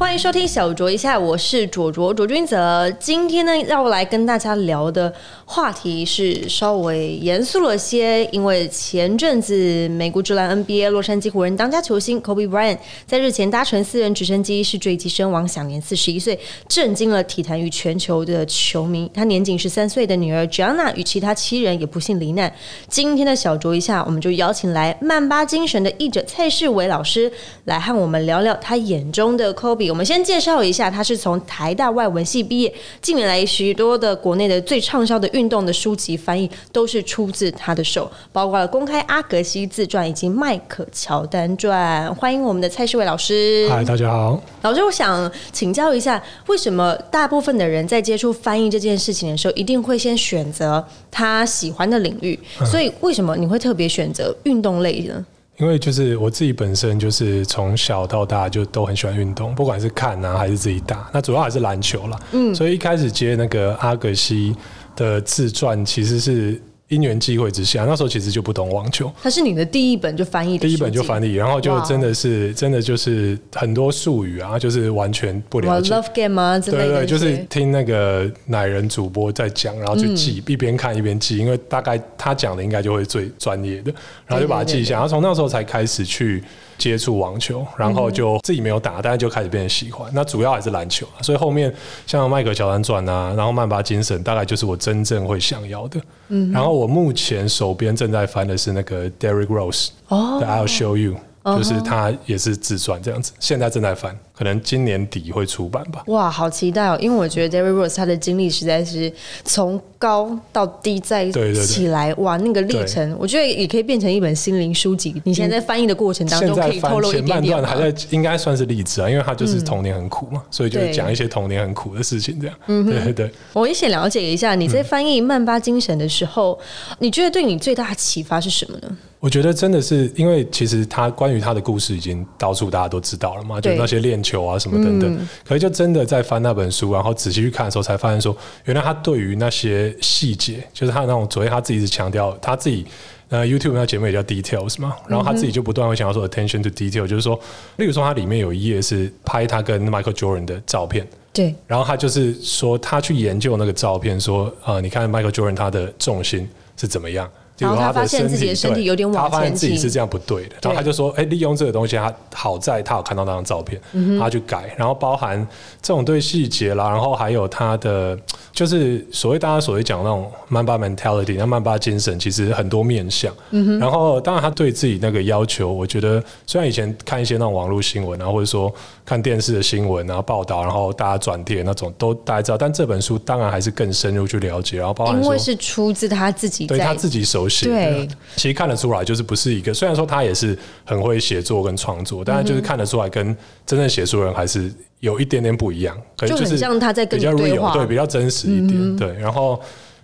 欢迎收听小酌一下，我是卓卓卓君泽。今天呢，要来跟大家聊的话题是稍微严肃了些，因为前阵子美国职篮 NBA 洛杉矶湖人当家球星 Kobe Bryant 在日前搭乘私人直升机是坠机身亡，享年四十一岁，震惊了体坛与全球的球迷。他年仅十三岁的女儿 Gianna 与其他七人也不幸罹难。今天的小酌一下，我们就邀请来曼巴精神的译者蔡世伟老师来和我们聊聊他眼中的 Kobe。我们先介绍一下，他是从台大外文系毕业，近年来许多的国内的最畅销的运动的书籍翻译都是出自他的手，包括了公开阿格西自传以及迈克乔丹传。欢迎我们的蔡世伟老师。嗨，大家好。老师，我想请教一下，为什么大部分的人在接触翻译这件事情的时候，一定会先选择他喜欢的领域？所以，为什么你会特别选择运动类呢？因为就是我自己本身就是从小到大就都很喜欢运动，不管是看啊还是自己打，那主要还是篮球啦。嗯，所以一开始接那个阿格西的自传，其实是。因缘际会之下，那时候其实就不懂网球。它是你的第一本就翻译，第一本就翻译，然后就真的是真的就是很多术语啊，就是完全不了解。Love game 啊之类的。对对，就是听那个奶人主播在讲，然后就记，一边看一边记，因为大概他讲的应该就会最专业的，然后就把它记下。然后从那时候才开始去。接触网球，然后就自己没有打，但是就开始变得喜欢。那主要还是篮球，所以后面像迈克乔丹传啊，然后曼巴精神，大概就是我真正会想要的。嗯，然后我目前手边正在翻的是那个 Derek Rose 的 I'll Show You。就是他也是自传这样子，现在正在翻，可能今年底会出版吧。哇，好期待哦！因为我觉得 David Rose 他的经历实在是从高到低再起来，哇，那个历程，我觉得也可以变成一本心灵书籍。你现在在翻译的过程当中，可以透露一点点还在应该算是励志啊，因为他就是童年很苦嘛，所以就讲一些童年很苦的事情这样。嗯，对对对。我也想了解一下，你在翻译《曼巴精神》的时候，你觉得对你最大的启发是什么呢？我觉得真的是，因为其实他关于他的故事已经到处大家都知道了嘛，就那些练球啊什么等等。可是就真的在翻那本书，然后仔细去看的时候，才发现说，原来他对于那些细节，就是他那种昨天他自己是强调他自己，呃，YouTube 那节目也叫 Details 嘛，然后他自己就不断会想要说 Attention to Detail，就是说，例如说他里面有一页是拍他跟 Michael Jordan 的照片，对，然后他就是说他去研究那个照片，说，呃，你看 Michael Jordan 他的重心是怎么样。然后他发现自己的身体有点往前倾，他发现自己是这样不对的，然后他就说：“哎，利用这个东西，他好在他有看到那张照片，他去改，然后包含这种对细节啦，然后还有他的就是所谓大家所谓讲那种曼巴 mentality，那曼巴精神其实很多面向。然后当然他对自己那个要求，我觉得虽然以前看一些那种网络新闻啊，或者说看电视的新闻然后报道，然后大家转帖那种都大家知道，但这本书当然还是更深入去了解，然后包含因为是出自他自己，对他自己手写。对，其实看得出来，就是不是一个。虽然说他也是很会写作跟创作，但是就是看得出来，跟真正写书人还是有一点点不一样。就很像他在跟你对话，对，比较真实一点。对，然后。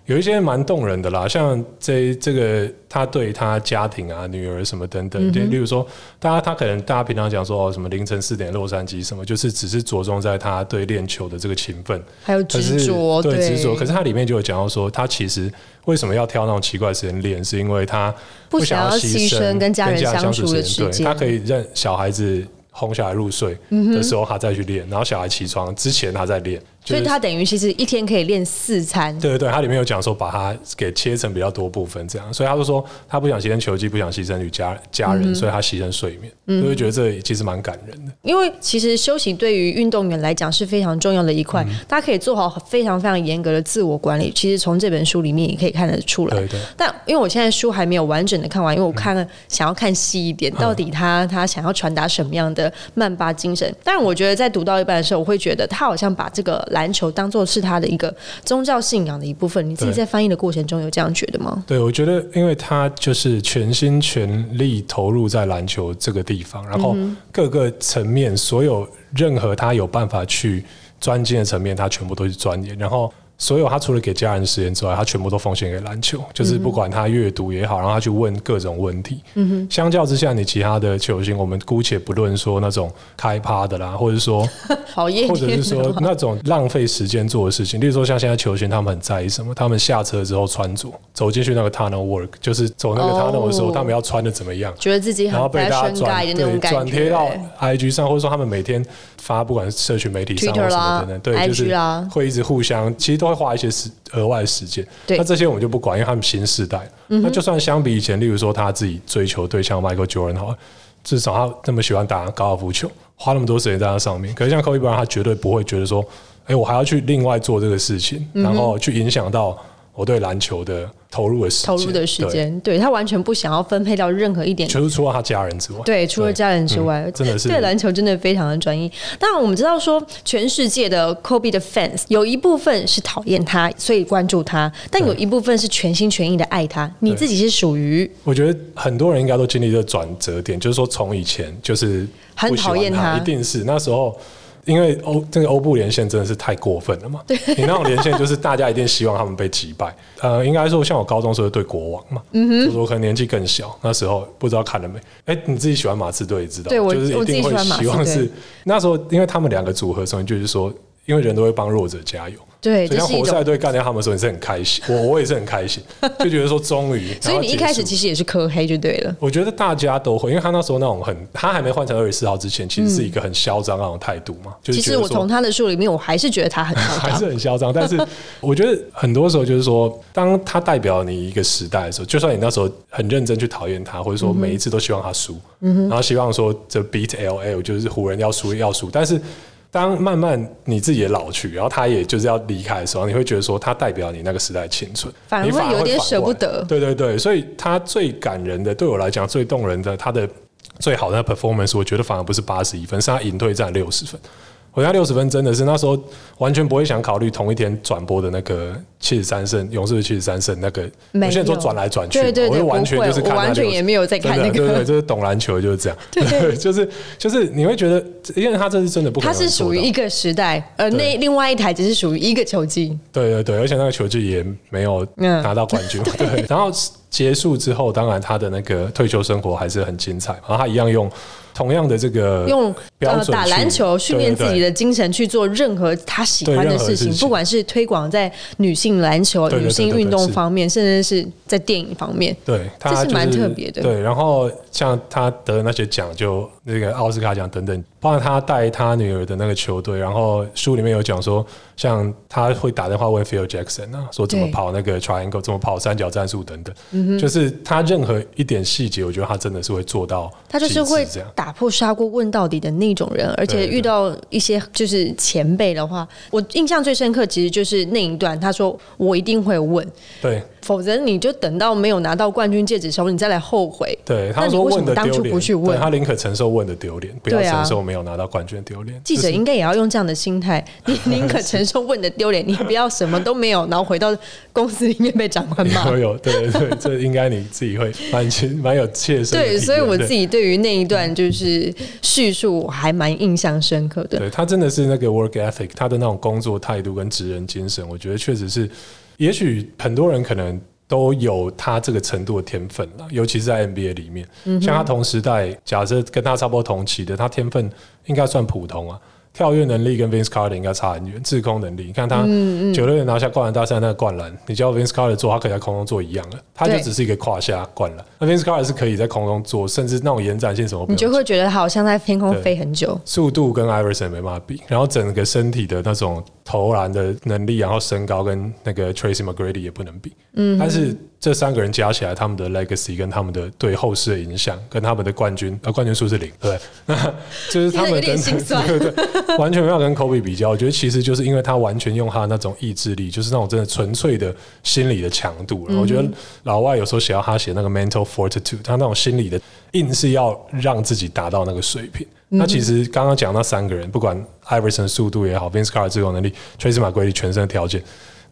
有一些蛮动人的啦，像这这个他对他家庭啊、女儿什么等等，就例如说，大家他可能大家平常讲说什么凌晨四点洛杉矶什么，就是只是着重在他对练球的这个勤奋，还有执着，对执着。可是他里面就有讲到说，他其实为什么要挑那种奇怪时间练，是因为他不想要牺牲跟家人相处的时间，他可以让小孩子哄小孩入睡的时候，他再去练，然后小孩起床之前他在练。所以他等于其实一天可以练四餐。对对对，他里面有讲说把它给切成比较多部分这样，所以他就说他不想牺牲球技，不想牺牲与家家人，所以他牺牲睡眠。嗯，就会觉得这其实蛮感人的。因为其实休息对于运动员来讲是非常重要的一块，大家可以做好非常非常严格的自我管理。其实从这本书里面也可以看得出来。对对。但因为我现在书还没有完整的看完，因为我看了想要看细一点，到底他他想要传达什么样的曼巴精神。但我觉得在读到一半的时候，我会觉得他好像把这个篮球当做是。他的一个宗教信仰的一部分。你自己在翻译的过程中有这样觉得吗？对，我觉得，因为他就是全心全力投入在篮球这个地方，然后各个层面，所有任何他有办法去钻进的层面，他全部都是钻研。然后所有他除了给家人时间之外，他全部都奉献给篮球，就是不管他阅读也好，然后他去问各种问题。嗯哼，相较之下，你其他的球星，我们姑且不论说那种开趴的啦，或者说或者是说那种浪费时间做的事情，例如说像现在球星他们很在意什么？他们下车之后穿着走进去那个 tunnel work，就是走那个 tunnel 的时候，他们要穿的怎么样？觉得自己然后被大家转对转贴到 IG 上，或者说他们每天发不管是社群媒体上或什么等等，对，就是会一直互相，其实都会花一些时。额外的时间，那这些我们就不管，因为他们新时代。那就算相比以前，例如说他自己追求对象 Michael Jordan 好，至少他那么喜欢打高尔夫球，花那么多时间在他上面。可是像 Kobe Bryant，他绝对不会觉得说，哎，我还要去另外做这个事情，然后去影响到。我对篮球的投入的时投入的时间，对。他完全不想要分配到任何一点，就是除了他家人之外，对，除了家人之外，真的是。对篮球真的非常的专一。当然，我们知道说，全世界的 Kobe 的 fans 有一部分是讨厌他，所以关注他；但有一部分是全心全意的爱他。你自己是属于？我觉得很多人应该都经历这转折点，就是说从以前就是很讨厌他，一定是。那时候。因为欧这个欧布连线真的是太过分了嘛？你那种连线就是大家一定希望他们被击败。呃，应该说像我高中时候对国王嘛，嗯哼，我可能年纪更小，那时候不知道看了没？哎，你自己喜欢马刺队知道？对，我就是一定会希望是那时候，因为他们两个组合所以就是说。因为人都会帮弱者加油，对，所以像活塞队干掉他们的时候，你是很开心，我我也是很开心，就觉得说终于。所以你一开始其实也是磕黑就对了。我觉得大家都会，因为他那时候那种很，他还没换成二十四号之前，其实是一个很嚣张那种态度嘛。其实我从他的书里面，我还是觉得他很 还是很嚣张。但是我觉得很多时候就是说，当他代表你一个时代的时候，就算你那时候很认真去讨厌他，或者说每一次都希望他输，然后希望说这 beat L L 就是湖人要输要输，但是。当慢慢你自己也老去，然后他也就是要离开的时候，你会觉得说他代表你那个时代青春，反而会有点舍不得。对对对，所以他最感人的，对我来讲最动人的，他的最好的 performance，我觉得反而不是八十一分，是他隐退战六十分。回家六十分真的是那时候完全不会想考虑同一天转播的那个七十三胜勇士七十三胜那个，我现在说转来转去，对对对，完全就是看完全也没有在看那个，对对，就是懂篮球就是这样，对，就是就是你会觉得，因为他这是真的不可能，他是属于一个时代，而那另外一台只是属于一个球技，对对对，而且那个球技也没有拿到冠军，对，然后结束之后，当然他的那个退休生活还是很精彩，然后他一样用。同样的这个用呃打篮球训练自己的精神去做任何他喜欢的事情，不管是推广在女性篮球、女性运动方面，甚至是在电影方面，对，这是蛮特别的。对，然后像他得那些奖，就那个奥斯卡奖等等。包括他带他女儿的那个球队，然后书里面有讲说，像他会打电话问 Phil Jackson 啊，说怎么跑那个 triangle，怎么跑三角战术等等，就是他任何一点细节，我觉得他真的是会做到。他就是会打破砂锅问到底的那种人，而且遇到一些就是前辈的话，我印象最深刻其实就是那一段，他说我一定会问。对。否则你就等到没有拿到冠军戒指的时候，你再来后悔。对，他说问的丢脸，他宁可承受问的丢脸，不要承受没有拿到冠军丢脸。记者应该也要用这样的心态，你宁可承受问的丢脸，你不要什么都没有，然后回到公司里面被长官骂。有，对对，这应该你自己会蛮亲蛮有切身。对，所以我自己对于那一段就是叙述还蛮印象深刻的。对他真的是那个 work ethic，他的那种工作态度跟职人精神，我觉得确实是。也许很多人可能都有他这个程度的天分了，尤其是在 NBA 里面，像他同时代，假设跟他差不多同期的，他天分应该算普通啊。跳跃能力跟 Vince Carter 应该差很远，制空能力，你看他九六年拿下灌篮大赛那个灌篮，你叫 Vince Carter 做，他可以在空中做一样的，他就只是一个胯下灌篮。那 Vince Carter 是可以在空中做，甚至那种延展性什么，你就会觉得好像在天空飞很久。速度跟 Iverson 没办法比，然后整个身体的那种投篮的能力，然后身高跟那个 Tracy McGrady 也不能比。嗯，但是。这三个人加起来，他们的 legacy 跟他们的对后世的影响，跟他们的冠军，呃，冠军数是零，对，那 就是他们等等，对对，完全没有跟 Kobe 比较。我觉得其实就是因为他完全用他那种意志力，就是那种真的纯粹的心理的强度。我觉得老外有时候写到他写那个 mental fortitude，他那种心理的硬是要让自己达到那个水平。那其实刚刚讲那三个人，不管 Iverson 速度也好，Vince Carter 自由能力，Tracy McGrady 全身的条件。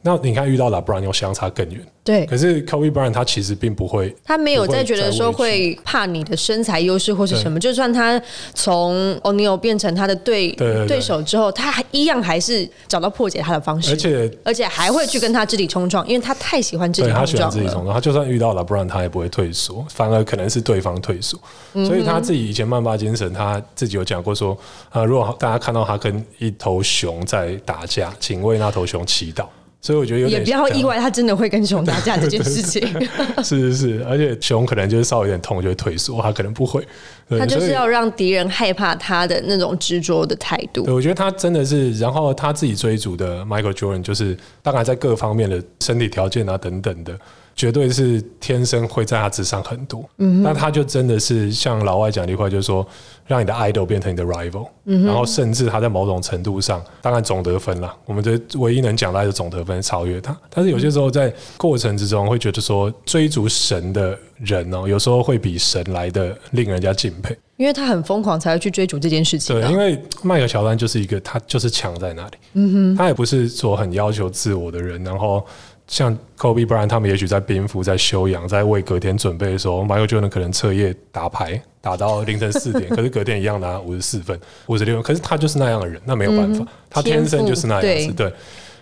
那你看遇到 LeBron 又相差更远。对，可是 Kobe Bryant 他其实并不会，他没有在觉得说会怕你的身材优势或是什么，就算他从 O'Neal 变成他的对对手之后，他还一样还是找到破解他的方式，而且而且还会去跟他肢体冲撞，因为他太喜欢肢体冲撞了。他就算遇到 LeBron，他也不会退缩，反而可能是对方退缩。所以他自己以前曼巴精神，他自己有讲过说啊，如果大家看到他跟一头熊在打架，请为那头熊祈祷。所以我觉得有点也不要意外，他真的会跟熊打架这件事情。是是是，而且熊可能就是稍微有点痛就会退缩，他可能不会。他就是要让敌人害怕他的那种执着的态度。对，我觉得他真的是，然后他自己追逐的 Michael Jordan，就是大概在各方面的身体条件啊等等的。绝对是天生会在他之上很多，那他就真的是像老外讲的一块，就是说让你的 idol 变成你的 rival，然后甚至他在某种程度上，当然总得分啦，我们的唯一能讲到的总得分超越他。但是有些时候在过程之中会觉得说，追逐神的人哦，有时候会比神来的令人家敬佩，因为他很疯狂才会去追逐这件事情。对，因为迈克乔丹就是一个他就是强在那里，嗯哼，他也不是说很要求自我的人，然后。像 Kobe Bryant 他们也许在冰敷、在休养、在为隔天准备的时候，Michael Jordan 可能彻夜打牌，打到凌晨四点，可是隔天一样拿五十四分、五十六分。可是他就是那样的人，那没有办法，他天生就是那样子。对，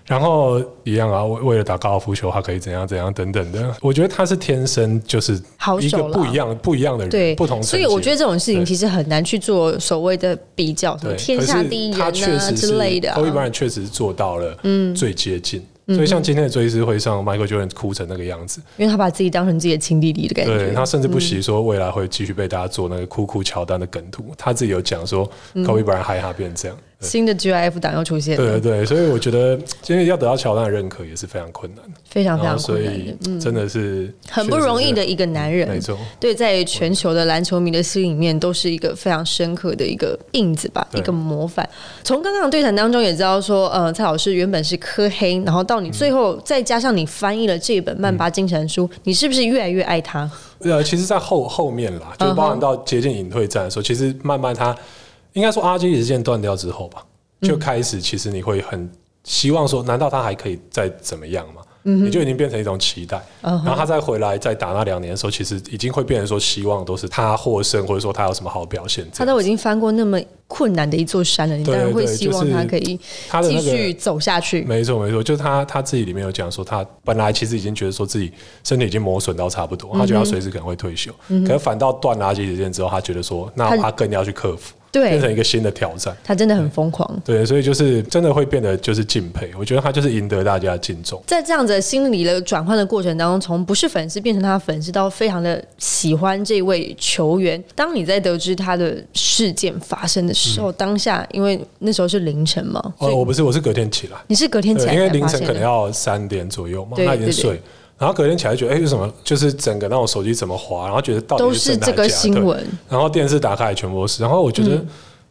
然后一样啊，为为了打高尔夫球，他可以怎样怎样等等的。我觉得他是天生就是一个不一样、不一样的人，对，不同。所以我觉得这种事情其实很难去做所谓的比较，什么天下第一人啊之类的。Kobe Bryant 确实做到了，嗯，最接近。所以像今天的追思会上，Michael Jordan 哭成那个样子，因为他把自己当成自己的亲弟弟的感觉。对他甚至不惜说未来会继续被大家做那个哭哭乔丹的梗图，他自己有讲说，Kobe Bryant 害他变成这样。新的 GIF 党又出现了，对对对，所以我觉得今天要得到乔丹的认可也是非常困难的，非常非常困难的，真的是很不容易的一个男人，没错。对，在全球的篮球迷的心里面，都是一个非常深刻的一个印子吧，一个模范。从刚刚的对谈当中也知道说，呃，蔡老师原本是科黑，然后到你最后再加上你翻译了这本曼巴精神书，你是不是越来越爱他？呃，其实，在后后面啦，就包含到接近隐退战的时候，其实慢慢他。应该说，阿基里斯腱断掉之后吧，就开始其实你会很希望说，难道他还可以再怎么样吗？你就已经变成一种期待。然后他再回来再打那两年的时候，其实已经会变成说，希望都是他获胜，或者说他有什么好表现。他都已经翻过那么困难的一座山了，你当然会希望他可以继续走下去。没错，没错，就是他他自己里面有讲说，他本来其实已经觉得说自己身体已经磨损到差不多，他觉得他随时可能会退休。可是反倒断了阿基里斯腱之后，他觉得说，那他更要去克服。对，变成一个新的挑战。他真的很疯狂。对，所以就是真的会变得就是敬佩。我觉得他就是赢得大家敬重。在这样子心理的转换的过程当中，从不是粉丝变成他的粉丝，到非常的喜欢这位球员。当你在得知他的事件发生的时候，当下因为那时候是凌晨嘛，哦，我不是，我是隔天起来。你是隔天起来，因为凌晨可能要三点左右嘛，他已经睡。然后隔天起来觉得，哎，为什么？就是整个那种手机怎么滑，然后觉得到底是这个新闻。然后电视打开全部都是。然后我觉得。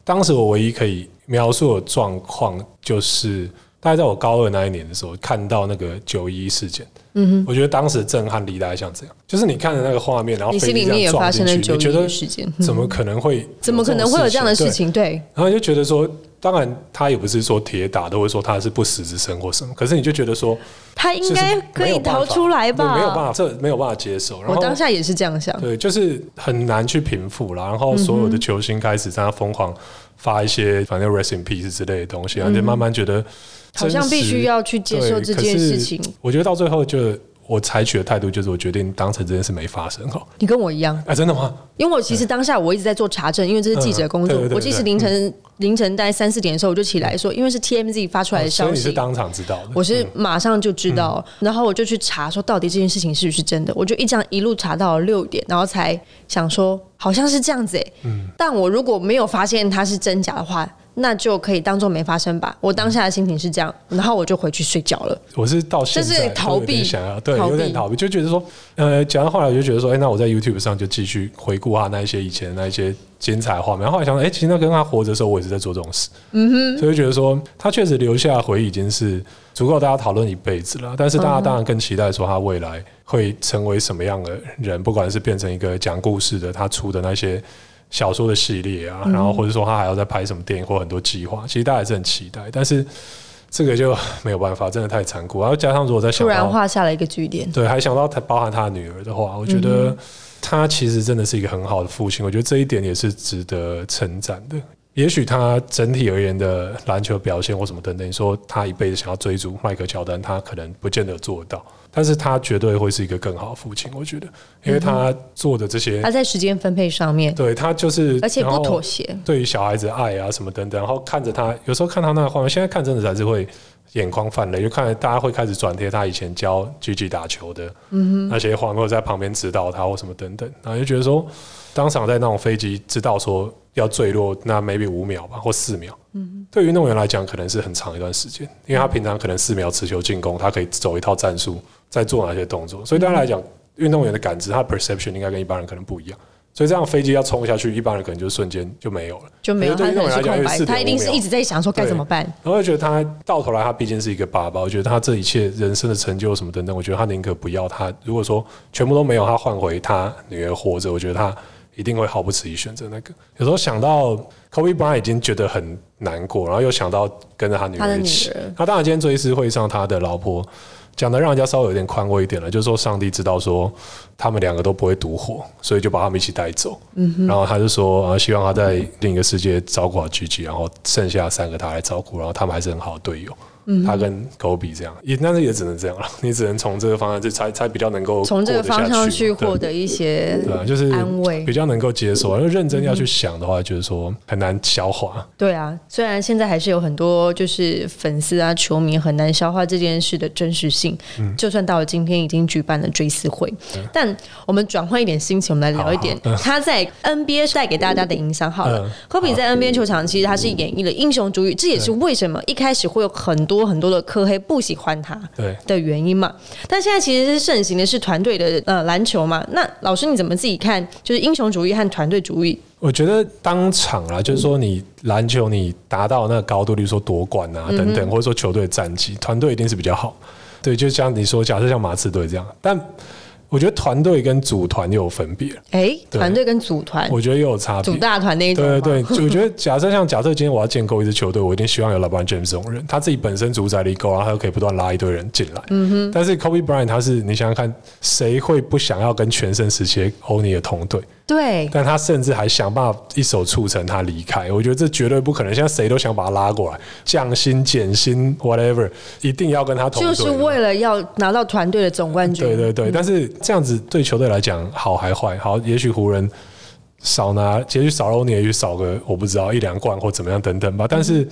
当时我唯一可以描述的状况，就是大概在我高二那一年的时候，看到那个九一事件。嗯哼，我觉得当时震撼力大概像这样，就是你看着那个画面，然后飞机这样撞进去，你觉得怎么可能会？怎么可能会有这样的事情？对。然后就觉得说，当然他也不是说铁打都会说他是不死之身或什么，可是你就觉得说，他应该可以逃出来吧？没有办法，这没有办法接受。我当下也是这样想。对，就是很难去平复了。然后所有的球星开始在那疯狂。发一些反正 rest in peace 之类的东西，然后就慢慢觉得好像必须要去接受这件事情。我觉得到最后就。我采取的态度就是，我决定当成这件事没发生。哈，你跟我一样啊？真的吗？因为我其实当下我一直在做查证，因为这是记者工作。我即使凌晨凌晨大概三四点的时候，我就起来说，因为是 TMZ 发出来的消息，你是当场知道的。我是马上就知道，然后我就去查，说到底这件事情是不是真的。我就一这样一路查到了六点，然后才想说，好像是这样子哎。嗯。但我如果没有发现它是真假的话。那就可以当做没发生吧。我当下的心情是这样，然后我就回去睡觉了。我是到现在逃避，想要对有点逃避，就觉得说，呃，讲到后来我就觉得说，哎，那我在 YouTube 上就继续回顾他那一些以前那一些精彩画面。然后后来想，哎，其实那跟他活着的时候，我也是在做这种事。嗯哼，所以觉得说，他确实留下回忆已经是足够大家讨论一辈子了。但是大家当然更期待说，他未来会成为什么样的人？不管是变成一个讲故事的，他出的那些。小说的系列啊，然后或者说他还要再拍什么电影或很多计划，其实大家还是很期待。但是这个就没有办法，真的太残酷。然后加上如果在想突然，画下了一个句点。对，还想到他包含他的女儿的话，我觉得他其实真的是一个很好的父亲。我觉得这一点也是值得称赞的。也许他整体而言的篮球表现或什么等等，你说他一辈子想要追逐迈克乔丹，他可能不见得做得到，但是他绝对会是一个更好的父亲。我觉得，因为他做的这些，他在时间分配上面，对他就是，而且不妥协。对于小孩子的爱啊什么等等，然后看着他，有时候看他那个画面，现在看真的还是会眼眶泛泪，就看着大家会开始转贴他以前教 G G 打球的那些画面，或者在旁边指导他或什么等等，然后就觉得说，当场在那种飞机知道说要坠落，那 maybe 五秒吧或四秒，嗯对于运动员来讲可能是很长一段时间，因为他平常可能四秒持球进攻，他可以走一套战术，再做哪些动作，所以对他来讲，运动员的感知，他的 perception 应该跟一般人可能不一样。所以这样飞机要冲下去，一般人可能就瞬间就没有了。就没有，对运动员来讲，他一定是一直在想说该怎么办。然后我觉得他到头来，他毕竟是一个爸爸。我觉得他这一切人生的成就什么等等，我觉得他宁可不要他。如果说全部都没有，他换回他女儿活着，我觉得他一定会毫不迟疑选择那个。有时候想到 Kobe Bryant 已经觉得很难过，然后又想到跟着他女儿一起儿。那当然，今天追思会上他的老婆讲的让人家稍微有点宽慰一点了，就是说上帝知道说他们两个都不会独活，所以就把他们一起带走。然后他就说啊，希望他在另一个世界照顾好 Gigi，然后剩下三个他来照顾，然后他们还是很好的队友。他跟科比这样，也但是也只能这样了。你只能从这个方向，就才才比较能够从这个方向去获得一些对啊，就是安慰。比较能够接受。因为认真要去想的话，就是说很难消化。对啊，虽然现在还是有很多就是粉丝啊、球迷很难消化这件事的真实性，嗯。就算到了今天已经举办了追思会，但我们转换一点心情，我们来聊一点他在 NBA 带给大家的影响。好了。嗯。科比在 NBA 球场其实他是演绎了英雄主义，这也是为什么一开始会有很多很多的科黑不喜欢他对，的原因嘛。但现在其实是盛行的是团队的呃篮球嘛。那老师你怎么自己看？就是英雄主义和团队主义？我觉得当场啊，就是说你篮球你达到那个高度，例如说夺冠啊等等，或者说球队的战绩，团队一定是比较好。对，就像你说，假设像马刺队这样，但我觉得团队跟组团又有分别，哎，欸团队跟组团。我觉得又有差别组。大团那一种吗，对对对，我觉得假设像假设今天我要建构一支球队，我一定希望有 LeBron James 这种人，他自己本身主宰力够，然后他又可以不断拉一堆人进来。嗯哼。但是 Kobe Bryant 他是你想想看，谁会不想要跟全盛时期欧尼的同队？对，但他甚至还想办法一手促成他离开，我觉得这绝对不可能。现在谁都想把他拉过来，降薪、减薪，whatever，一定要跟他同队。就是为了要拿到团队的总冠军。对对对，但是这样子对球队来讲好还坏？好，也许湖人少拿，也许少欧尼，也许少个我不知道一两冠或怎么样等等吧。但是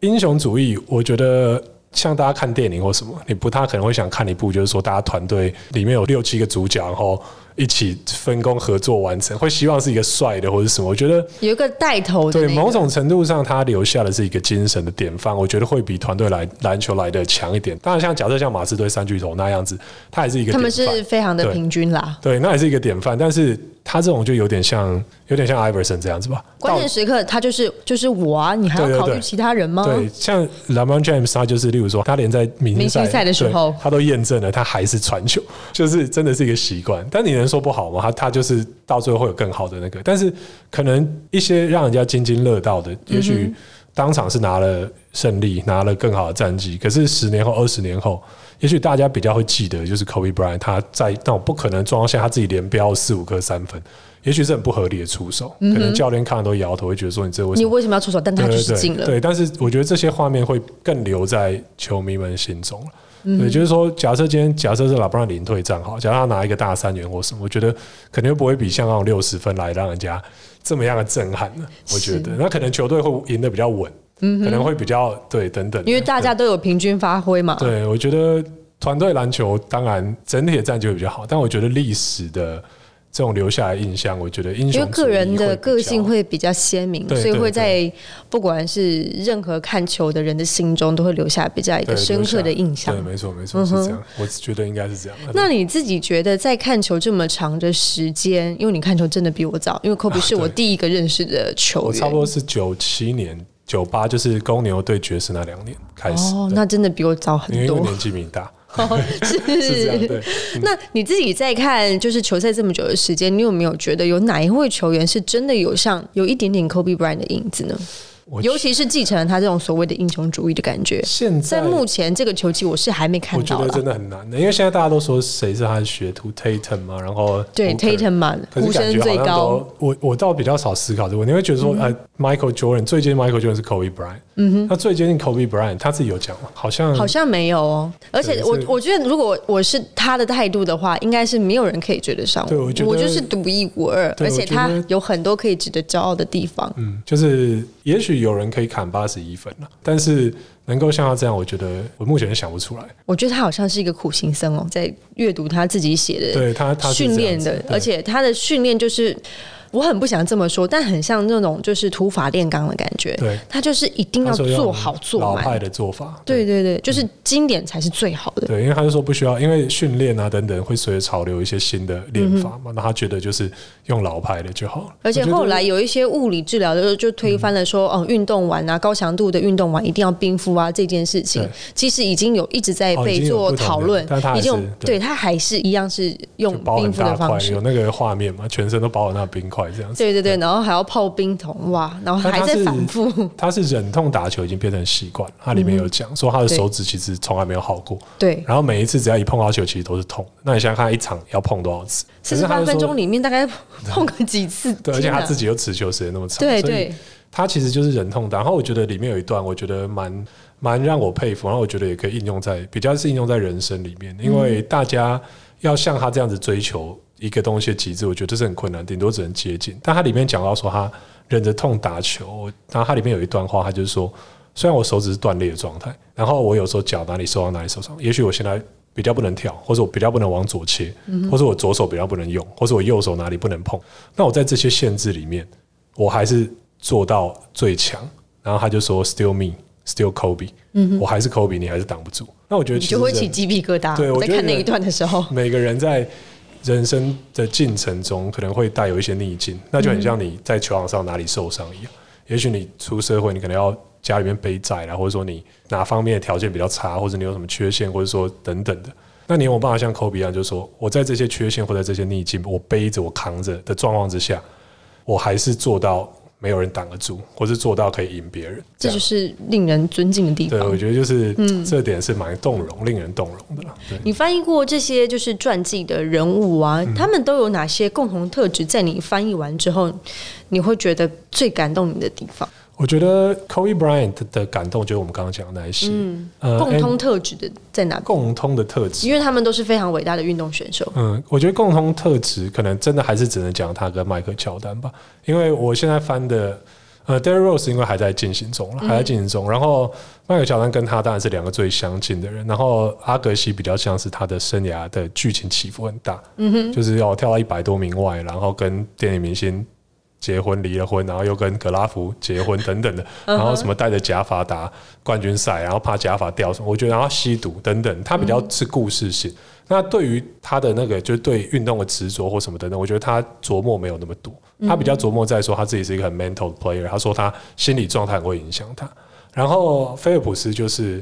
英雄主义，我觉得。像大家看电影或什么，你不太可能会想看一部，就是说大家团队里面有六七个主角，然后一起分工合作完成，会希望是一个帅的或者什么。我觉得有一个带头的、那个，对某种程度上，他留下的是一个精神的典范，我觉得会比团队来篮球来的强一点。当然，像假设像马刺队三巨头那样子，他也是一个他们是非常的平均啦。对，那也是一个典范。但是他这种就有点像，有点像 Iverson 这样子吧。关键时刻他就是就是我啊，你还要考虑其他人吗？对，像 LeBron James，他就是，例如说，他连在明明星赛的时候他都验证了，他还是传球，就是真的是一个习惯。但你能说不好吗？他他就是到最后会有更好的那个，但是可能一些让人家津津乐道的，也嗯许当场是拿了胜利，拿了更好的战绩，可是十年后、二十年后，也许大家比较会记得，就是 Kobe Bryant 他在那种不可能的状况下，他自己连飙四五颗三分，也许是很不合理的出手，可能教练看了都摇头，会觉得说你这为什你么？为什么要出手？但他就是进了。对对，但是我觉得这些画面会更留在球迷们心中了。对，就是说，假设今天假设是拉布朗零退战好，假设他拿一个大三元或什么，我觉得肯定不会比像那种六十分来让人家这么样的震撼呢。我觉得，那可能球队会赢得比较稳，可能会比较对等等，因为大家都有平均发挥嘛。对，我觉得团队篮球当然整体的战绩会比较好，但我觉得历史的这种留下来印象，我觉得英雄因为个人的个性会比较鲜明，所以会在不管是任何看球的人的心中，都会留下比较一个深刻的印象对，。没错，没错，是这样。我觉得应该是这样。那你自己觉得在看球这么长的时间，因为你看球真的比我早，因为科比是我第一个认识的球员，我差不多是九七年、九八，就是公牛对爵士那两年开始。哦，那真的比我早很多。因为因为年纪比你大，是 是这样。对，那你自己在看就是球赛这么久的时间，你有没有觉得有哪一位球员是真的有像有一点点 Kobe Bryant 的影子呢？尤其是继承了他这种所谓的英雄主义的感觉。现在在目前这个球季，我是还没看到我觉得真的很难的，因为现在大家都说谁是他的学徒 Tatum 嘛，然后对 Tatum 嘛，呼声最高。我我倒比较少思考这个问题，你会觉得说，呃，Michael Jordan 最接近 Michael Jordan 是 Kobe Bryant，嗯哼，他最接近 Kobe Bryant 他自己有讲吗？好像好像没有哦，而且我我觉得，如果我是他的态度的话，应该是没有人可以追得上我。对我觉得就是独一无二，而且他有很多可以值得骄傲的地方。嗯，就是也许有人可以砍八十一分了，但是能够像他这样，我觉得我目前是想不出来。我觉得他好像是一个苦行僧哦，在阅读他自己写的对他，他是训练的而且他的训练就是。我很不想这么说，但很像那种就是土法炼钢的感觉。对，他就是一定要做好做老派。的做法，对对对，就是经典才是最好的。对，因为他就说不需要，因为训练啊等等会随着潮流一些新的练法嘛，那他觉得就是用老派的就好了。嗯而且后来有一些物理治疗的时候，就推翻了说，哦，运动完啊，高强度的运动完一定要冰敷啊这件事情，其实已经有一直在被做讨论已经对对他还是一样是用冰敷的方式有。那个画面嘛，全身都包了那冰块这样子。对对对，然后还要泡冰桶，哇，然后还在反复。他是忍痛打球已经变成习惯，他里面有讲说他的手指其实从来没有好过，对，然后每一次只要一碰到球，其实都是痛。那你想想看，一场要碰多少次？四十八分钟里，面大概 碰个几次？对，而且他自己又持球时间那么长，对对，他其实就是忍痛打。然后我觉得里面有一段，我觉得蛮蛮让我佩服，然后我觉得也可以应用在比较是应用在人生里面，因为大家要像他这样子追求一个东西的极致，我觉得这是很困难，顶多只能接近。但他里面讲到说他忍着痛打球，然后他里面有一段话，他就是说，虽然我手指是断裂的状态，然后我有时候脚哪里受伤哪里受伤，也许我现在。比较不能跳，或者我比较不能往左切，或者我左手比较不能用，或者我右手哪里不能碰。那我在这些限制里面，我还是做到最强。然后他就说：“Still me, still Kobe 嗯。”我还是 Kobe，你还是挡不住。那我觉得你其实就会起鸡皮疙瘩。对我在看那一段的时候，每个人在人生的进程中，可能会带有一些逆境，那就很像你在球场上哪里受伤一样。也许你出社会，你可能要家里面背债啦，或者说你哪方面的条件比较差，或者你有什么缺陷，或者说等等的。那你有没有办法像 Kobe 一样，就是说我在这些缺陷或者这些逆境，我背着我扛着的状况之下，我还是做到没有人挡得住，或是做到可以赢别人。这就是令人尊敬的地方对，方我。觉得就是、这点是蛮动容、令人动容的。你翻译过这些就是传记的人物啊，嗯他们都有哪些共同特质？在你翻译完之后，你会觉得最感动你的地方？我觉得 Kobe Bryant 的感动就是我们刚刚讲的那一些，呃共通特质的在哪？共通的特质。因为他们都是非常伟大的运动选手。嗯，我觉得共通特质可能真的还是只能讲他跟迈克乔丹吧，因为我现在翻的。呃 d e r r y Rose 因为还在进行中了，还在进行中。然后迈克乔丹跟他当然是两个最相近的人，然后阿格西比较像是他的生涯的剧情起伏很大，嗯哼，就是要跳到一百多名外，然后跟电影明星结婚离了婚，然后又跟格拉夫结婚等等的，然后什么带着假发打冠军赛，然后怕假发掉什么，我觉得然后吸毒等等，他比较是故事性。那对于他的那个，就是对运动的执着或什么等等，我觉得他琢磨没有那么多，他比较琢磨在说他自己是一个很 mental player，他说他心理状态很会影响他。然后菲尔普斯就是，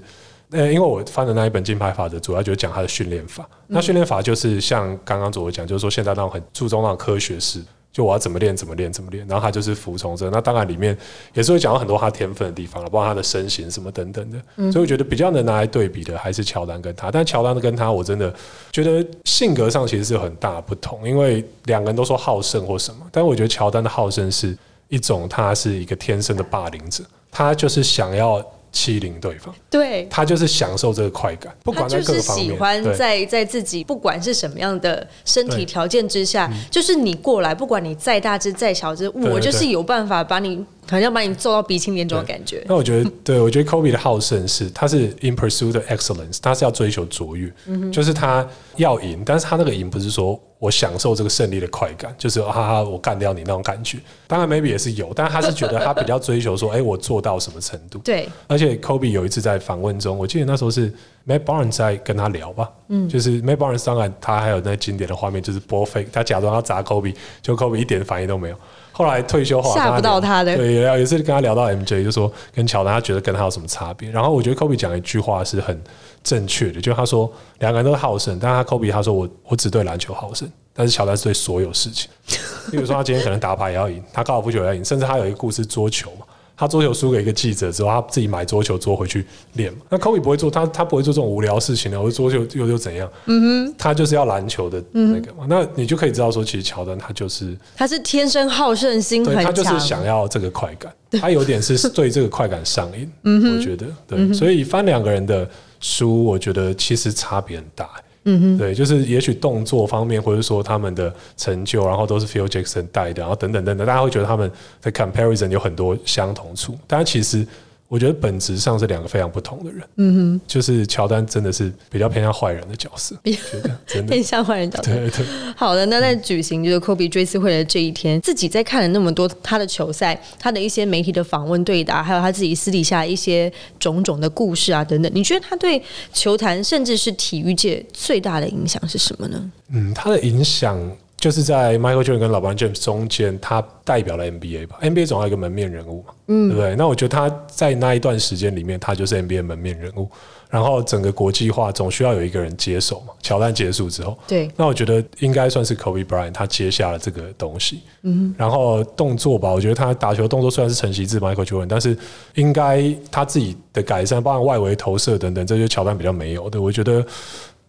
呃，因为我翻的那一本金牌法则，主要就是讲他的训练法。那训练法就是像刚刚左我讲，就是说现在那种很注重那种科学式，就我要怎么练怎么练怎么练，然后他就是服从这。那当然里面也是会讲到很多他天分的地方了，包括他的身形什么等等的。所以我觉得比较能拿来对比的还是乔丹跟他，但乔丹跟他我真的觉得性格上其实是有很大的不同，因为两个人都说好胜或什么，但我觉得乔丹的好胜是一种他是一个天生的霸凌者，他就是想要欺凌对方。对，他就是享受这个快感，不他管在就是各方面。喜欢在在自己不管是什么样的身体条件之下，就是你过来，不管你再大只再小只，我就是有办法把你，好像把你揍到鼻青脸肿的感觉。那我觉得，对我觉得 Kobe 的好胜是，他是 in pursuit of excellence，他是要追求卓越，嗯就是他要赢，但是他那个赢不是说我享受这个胜利的快感，就是哈哈我干掉你那种感觉。当然 maybe 也是有，但是他是觉得他比较追求说，哎、我做到什么程度。对，而且 Kobe 有一次在访问中，我记得那时候是 Matt Barnes 在跟他聊吧，嗯，就是 Matt Barnes 当然他还有那经典的画面，就是 ball fake，他假装要砸 Kobe，就 Kobe 一点反应都没有。后来退休后吓不到他的对，有一次跟他聊到 MJ，就说跟乔丹，他觉得跟他有什么差别。然后我觉得 Kobe 讲一句话是很正确的，就他说两个人都是好胜，但他 Kobe 他说我我只对篮球好胜，但是乔丹是对所有事情，比如说他今天可能打牌也要赢，他高尔夫球也要赢，甚至他有一个故事桌球嘛。他桌球输给一个记者之后，他自己买桌球桌回去练嘛。那 Kobe 不会做，他他不会做这种无聊事情的。我桌球又又怎样？嗯哼，他就是要篮球的那个嘛。那你就可以知道说，其实乔丹他就是他是天生好胜心很强，他就是想要这个快感，他有点是对这个快感上瘾。嗯我觉得对，所以翻两个人的书，我觉得其实差别很大。嗯哼，对，就是也许动作方面，或者说他们的成就，然后都是 Phil Jackson 带的，然后等等等等，大家会觉得他们的 comparison 有很多相同处，但其实。我觉得本质上是两个非常不同的人。嗯哼，就是乔丹真的是比较偏向坏人的角色，觉得 真的偏向坏人角色。对对。好的，那在举行就是科比追思会的这一天，自己在看了那么多他的球赛，他的一些媒体的访问对答，还有他自己私底下一些种种的故事啊等等，你觉得他对球坛甚至是体育界最大的影响是什么呢？嗯，他的影响。就是在 Michael Jordan 跟老 b James 中间，他代表了 NBA 吧？NBA 总要一个门面人物嘛，对不对？那我觉得他在那一段时间里面，他就是 NBA 门面人物。然后整个国际化总需要有一个人接手嘛。乔丹结束之后，对，那我觉得应该算是 Kobe Bryant 他接下了这个东西。嗯，然后动作吧，我觉得他打球动作虽然是承袭自 Michael Jordan，但是应该他自己的改善，包括外围投射等等，这些乔丹比较没有的。我觉得。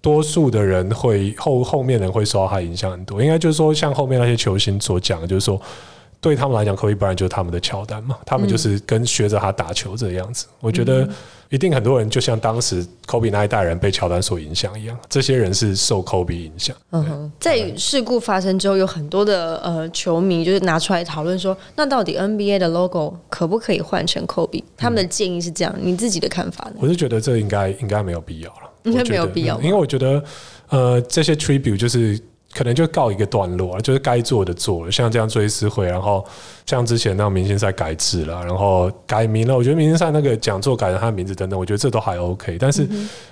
多数的人会后后面人会受到他影响很多，应该就是说，像后面那些球星所讲的，就是说，对他们来讲，Kobe Bryant 就是他们的乔丹嘛，他们就是跟学着他打球这个样子。我觉得一定很多人就像当时 Kobe 那一代人被乔丹所影响一样，这些人是受 Kobe 影响。嗯哼，在事故发生之后，有很多的呃球迷就是拿出来讨论说，那到底 NBA 的 logo 可不可以换成 Kobe？他们的建议是这样，你自己的看法呢？我是觉得这应该应该没有必要了。应该没有必要，因为我觉得，呃，这些 tribute 就是可能就告一个段落，就是该做的做了，像这样追思会，然后像之前那明星赛改制了，然后改名了，我觉得明星赛那个讲座改了他的名字等等，我觉得这都还 OK。但是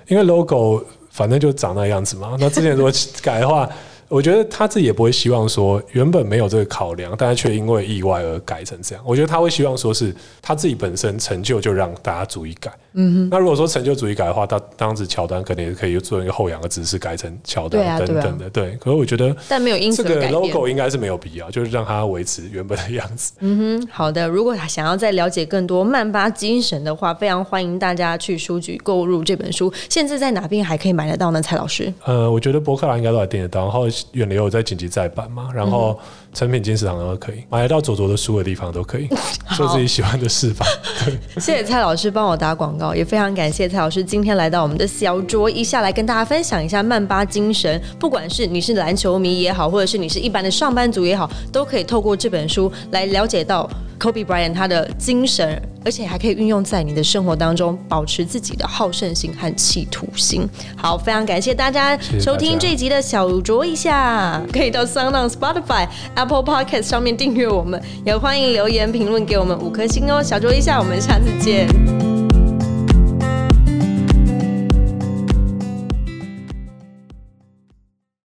因为 logo 反正就长那样子嘛，那之前如果改的话。我觉得他自己也不会希望说原本没有这个考量，但是却因为意外而改成这样。我觉得他会希望说是他自己本身成就就让大家逐一改。嗯哼。那如果说成就主义改的话，他当时乔丹可能也可以做一个后仰的姿势改成乔丹等等的。对。可是我觉得，但没有因此这个 logo 应该是没有必要，就是让它维持原本的样子。嗯哼。好的，如果想要再了解更多曼巴精神的话，非常欢迎大家去书局购入这本书。现在在哪边还可以买得到呢？蔡老师？呃，我觉得博客来应该都还订得到，然后远流有在紧急再版嘛，然后成品金石堂都可以买得到左左的书的地方都可以 做自己喜欢的事吧。谢谢蔡老师帮我打广告，也非常感谢蔡老师今天来到我们的小桌一下来跟大家分享一下曼巴精神。不管是你是篮球迷也好，或者是你是一般的上班族也好，都可以透过这本书来了解到 Kobe Bryant 他的精神。而且还可以运用在你的生活当中，保持自己的好胜心和企图心。好，非常感谢大家收听这一集的小酌一下，可以到 Sound on Spotify、Apple Podcast 上面订阅我们，也欢迎留言评论给我们五颗星哦。小酌一下，我们下次见。